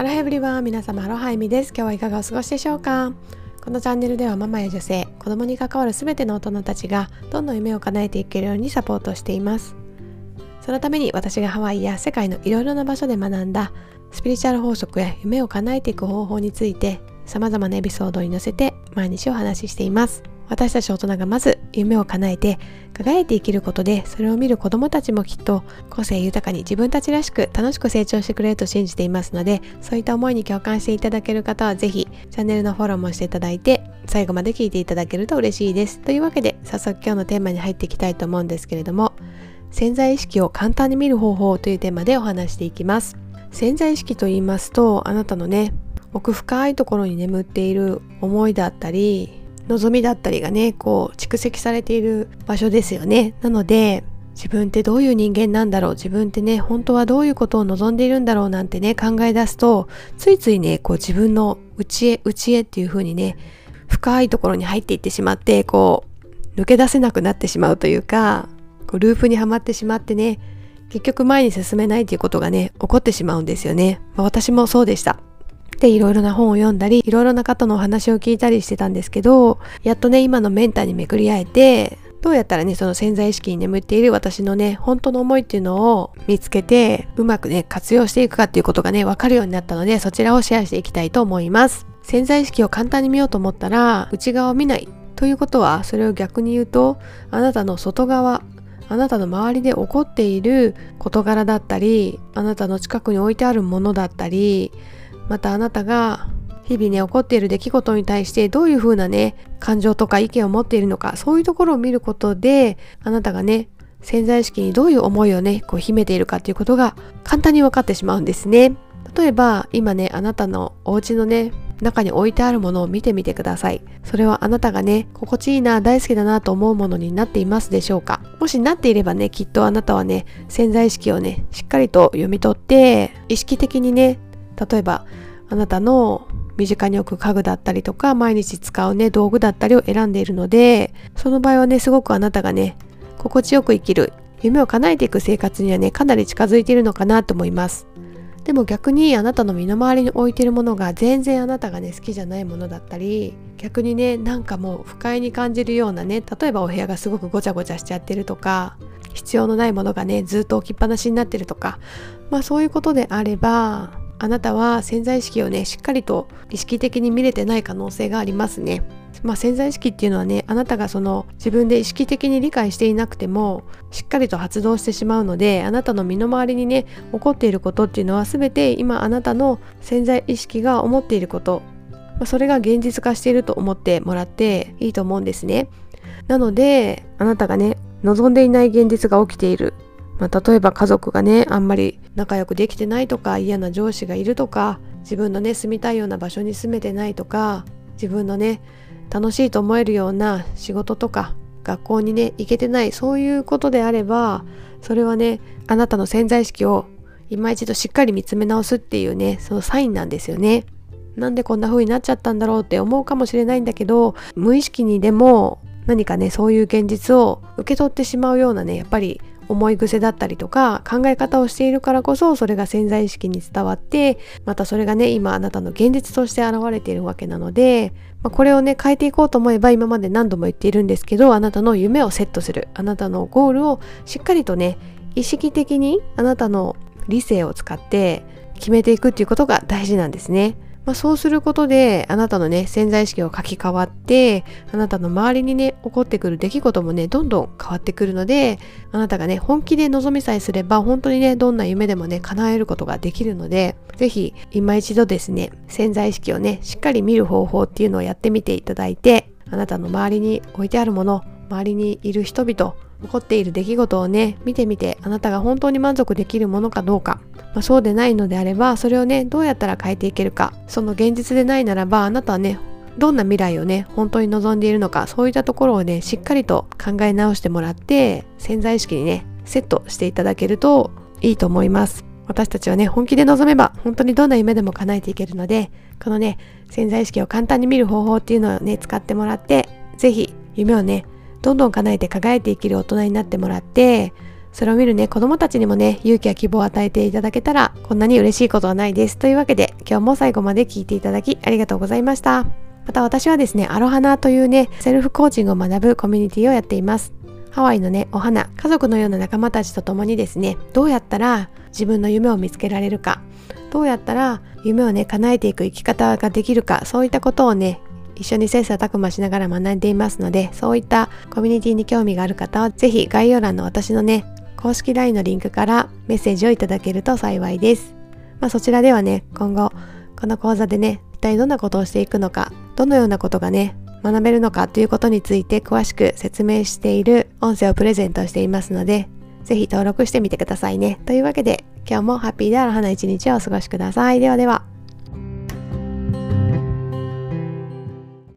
アラヘブリは皆様アロハイミです。今日はいかがお過ごしでしょうか？このチャンネルではママや女性子供に関わる全ての大人たちがどんどん夢を叶えていけるようにサポートしています。そのために私がハワイや世界のいろいろな場所で学んだスピリチュアル法則や夢を叶えていく方法について様々なエピソードに乗せて毎日お話ししています。私たち大人がまず夢を叶えて輝いて生きることでそれを見る子どもたちもきっと個性豊かに自分たちらしく楽しく成長してくれると信じていますのでそういった思いに共感していただける方はぜひチャンネルのフォローもしていただいて最後まで聞いていただけると嬉しいです。というわけで早速今日のテーマに入っていきたいと思うんですけれども潜在意識を簡単に見る方法というテーマでお話していきます。潜在意識と言いますとあなたのね奥深いところに眠っている思いだったり望みだったりがねこう蓄積されている場所ですよね。なので自分ってどういう人間なんだろう。自分ってね本当はどういうことを望んでいるんだろうなんてね考え出すとついついねこう自分の内へ内へっていう風にね深いところに入っていってしまってこう抜け出せなくなってしまうというかこうループにはまってしまってね結局前に進めないということがね起こってしまうんですよね、まあ、私もそうでした。でいろいろな本を読んだりいろいろな方のお話を聞いたりしてたんですけどやっとね今のメンターにめくり会えてどうやったらねその潜在意識に眠っている私のね本当の思いっていうのを見つけてうまくね活用していくかっていうことがね分かるようになったのでそちらをシェアしていきたいと思います。潜在意識を簡単に見ようと思ったら内側を見ない。ということはそれを逆に言うとあなたの外側あなたの周りで起こっている事柄だったりあなたの近くに置いてあるものだったりまたあなたが日々ね起こっている出来事に対してどういうふうなね感情とか意見を持っているのかそういうところを見ることであなたがね潜在意識にどういう思いをねこう秘めているかっていうことが簡単に分かってしまうんですね。例えば今ねあなたのお家のね中に置いてあるものを見てみてください。それはあなたがね心地いいな大好きだなと思うものになっていますでしょうか？もしなっていればねきっとあなたはね潜在意識をねしっかりと読み取って意識的にね例えばあなたの身近に置く家具だったりとか毎日使うね道具だったりを選んでいるのでその場合はねすごくあなたがね心地よく生きる夢を叶えていく生活にはねかなり近づいているのかなと思います。でも逆にあなたの身の回りに置いているものが全然あなたがね好きじゃないものだったり逆にねなんかもう不快に感じるようなね例えばお部屋がすごくごちゃごちゃしちゃってるとか必要のないものがねずっと置きっぱなしになってるとかまあそういうことであればあなたは潜在意識をねしっかりと意識的に見れてない可能性がありますね。まあ、潜在意識っていうのはねあなたがその自分で意識的に理解していなくてもしっかりと発動してしまうのであなたの身の回りにね起こっていることっていうのは全て今あなたの潜在意識が思っていることまそれが現実化していると思ってもらっていいと思うんですね。なのであなたがね望んでいない現実が起きているまあ、例えば家族がねあんまり仲良くできてないとか嫌な上司がいるとか自分のね住みたいような場所に住めてないとか自分のね楽しいと思えるような仕事とか学校にね行けてないそういうことであればそれはねあなたの潜在意識を今一度しっかり見つめ直すっていうねそのサインなんですよね。なんでこんな風になっちゃったんだろうって思うかもしれないんだけど無意識にでも何かねそういう現実を受け取ってしまうようなねやっぱり思い癖だったりとか考え方をしているからこそそれが潜在意識に伝わってまたそれがね今あなたの現実として現れているわけなので、まあ、これをね変えていこうと思えば今まで何度も言っているんですけどあなたの夢をセットするあなたのゴールをしっかりとね意識的にあなたの理性を使って決めていくっていうことが大事なんですね。まあ、そうすることであなたのね潜在意識を書き換わってあなたの周りにね起こってくる出来事もねどんどん変わってくるのであなたがね本気で望みさえすれば本当にねどんな夢でもね叶えることができるので是非今一度ですね潜在意識をねしっかり見る方法っていうのをやってみていただいてあなたの周りに置いてあるもの周りにいる人々起こっている出来事をね見てみてあなたが本当に満足できるものかどうか、まあ、そうでないのであればそれをねどうやったら変えていけるか。その現実でないならばあなたはねどんな未来をね本当に望んでいるのかそういったところをねしっかりと考え直してもらって潜在意識にねセットしていただけるといいと思います。私たちはね本気で臨めば本当にどんな夢でも叶えていけるのでこのね潜在意識を簡単に見る方法っていうのをね使ってもらって是非夢をねどんどん叶えて輝いて生きる大人になってもらってそれを見るね子供たちにもね勇気や希望を与えていただけたらこんなに嬉しいことはないです。というわけで今日も最後まで聞いていただきありがとうございました。また私はですねアロハナというねセルフコーチングを学ぶコミュニティをやっています。ハワイのねお花家族のような仲間たちと共にですねどうやったら自分の夢を見つけられるかどうやったら夢をね叶えていく生き方ができるかそういったことをね一緒に切磋琢磨しながら学んでいますのでそういったコミュニティに興味がある方は是非概要欄の私のね公式 LINE のリンクからメッセージをいただけると幸いです。まあ、そちらではね今後この講座でね一体どんなことをしていくのかどのようなことがね学べるのかということについて詳しく説明している音声をプレゼントしていますのでぜひ登録してみてくださいね。というわけで今日もハッピーである花一日をお過ごしください。ではでは。